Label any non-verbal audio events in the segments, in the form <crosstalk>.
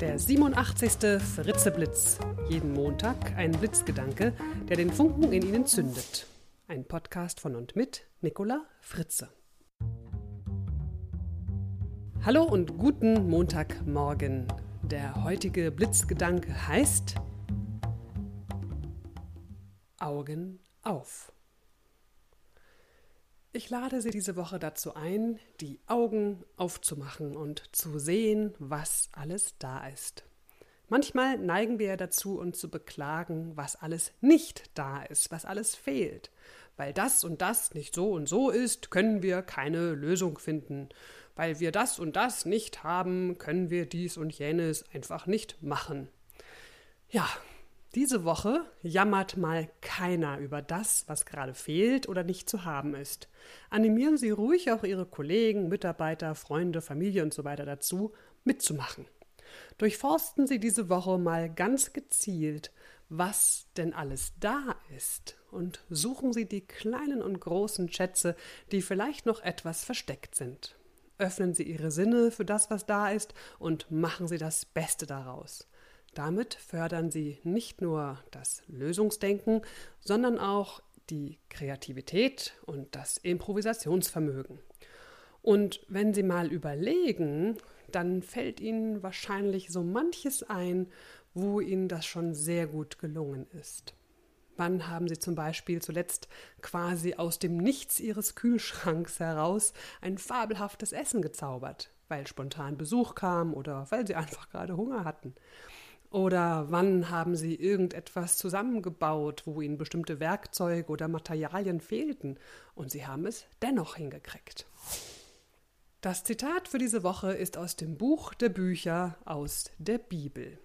Der 87. Fritzeblitz. Jeden Montag ein Blitzgedanke, der den Funken in Ihnen zündet. Ein Podcast von und mit Nicola Fritze. Hallo und guten Montagmorgen. Der heutige Blitzgedanke heißt Augen auf. Ich lade Sie diese Woche dazu ein, die Augen aufzumachen und zu sehen, was alles da ist. Manchmal neigen wir ja dazu, uns zu beklagen, was alles nicht da ist, was alles fehlt. Weil das und das nicht so und so ist, können wir keine Lösung finden. Weil wir das und das nicht haben, können wir dies und jenes einfach nicht machen. Ja, diese Woche jammert mal keiner über das, was gerade fehlt oder nicht zu haben ist. Animieren Sie ruhig auch Ihre Kollegen, Mitarbeiter, Freunde, Familie und so weiter dazu, mitzumachen. Durchforsten Sie diese Woche mal ganz gezielt, was denn alles da ist, und suchen Sie die kleinen und großen Schätze, die vielleicht noch etwas versteckt sind. Öffnen Sie Ihre Sinne für das, was da ist, und machen Sie das Beste daraus. Damit fördern sie nicht nur das Lösungsdenken, sondern auch die Kreativität und das Improvisationsvermögen. Und wenn Sie mal überlegen, dann fällt Ihnen wahrscheinlich so manches ein, wo Ihnen das schon sehr gut gelungen ist. Wann haben Sie zum Beispiel zuletzt quasi aus dem Nichts Ihres Kühlschranks heraus ein fabelhaftes Essen gezaubert, weil spontan Besuch kam oder weil Sie <laughs> einfach gerade Hunger hatten? Oder wann haben Sie irgendetwas zusammengebaut, wo Ihnen bestimmte Werkzeuge oder Materialien fehlten und Sie haben es dennoch hingekriegt? Das Zitat für diese Woche ist aus dem Buch der Bücher aus der Bibel.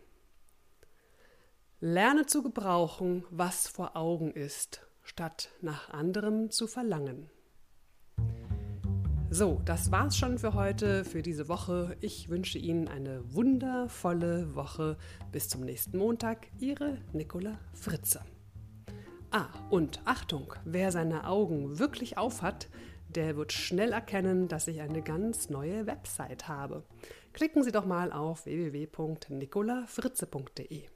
Lerne zu gebrauchen, was vor Augen ist, statt nach anderem zu verlangen. So, das war's schon für heute, für diese Woche. Ich wünsche Ihnen eine wundervolle Woche. Bis zum nächsten Montag. Ihre Nicola Fritze. Ah, und Achtung, wer seine Augen wirklich aufhat, der wird schnell erkennen, dass ich eine ganz neue Website habe. Klicken Sie doch mal auf www.nicolafritze.de.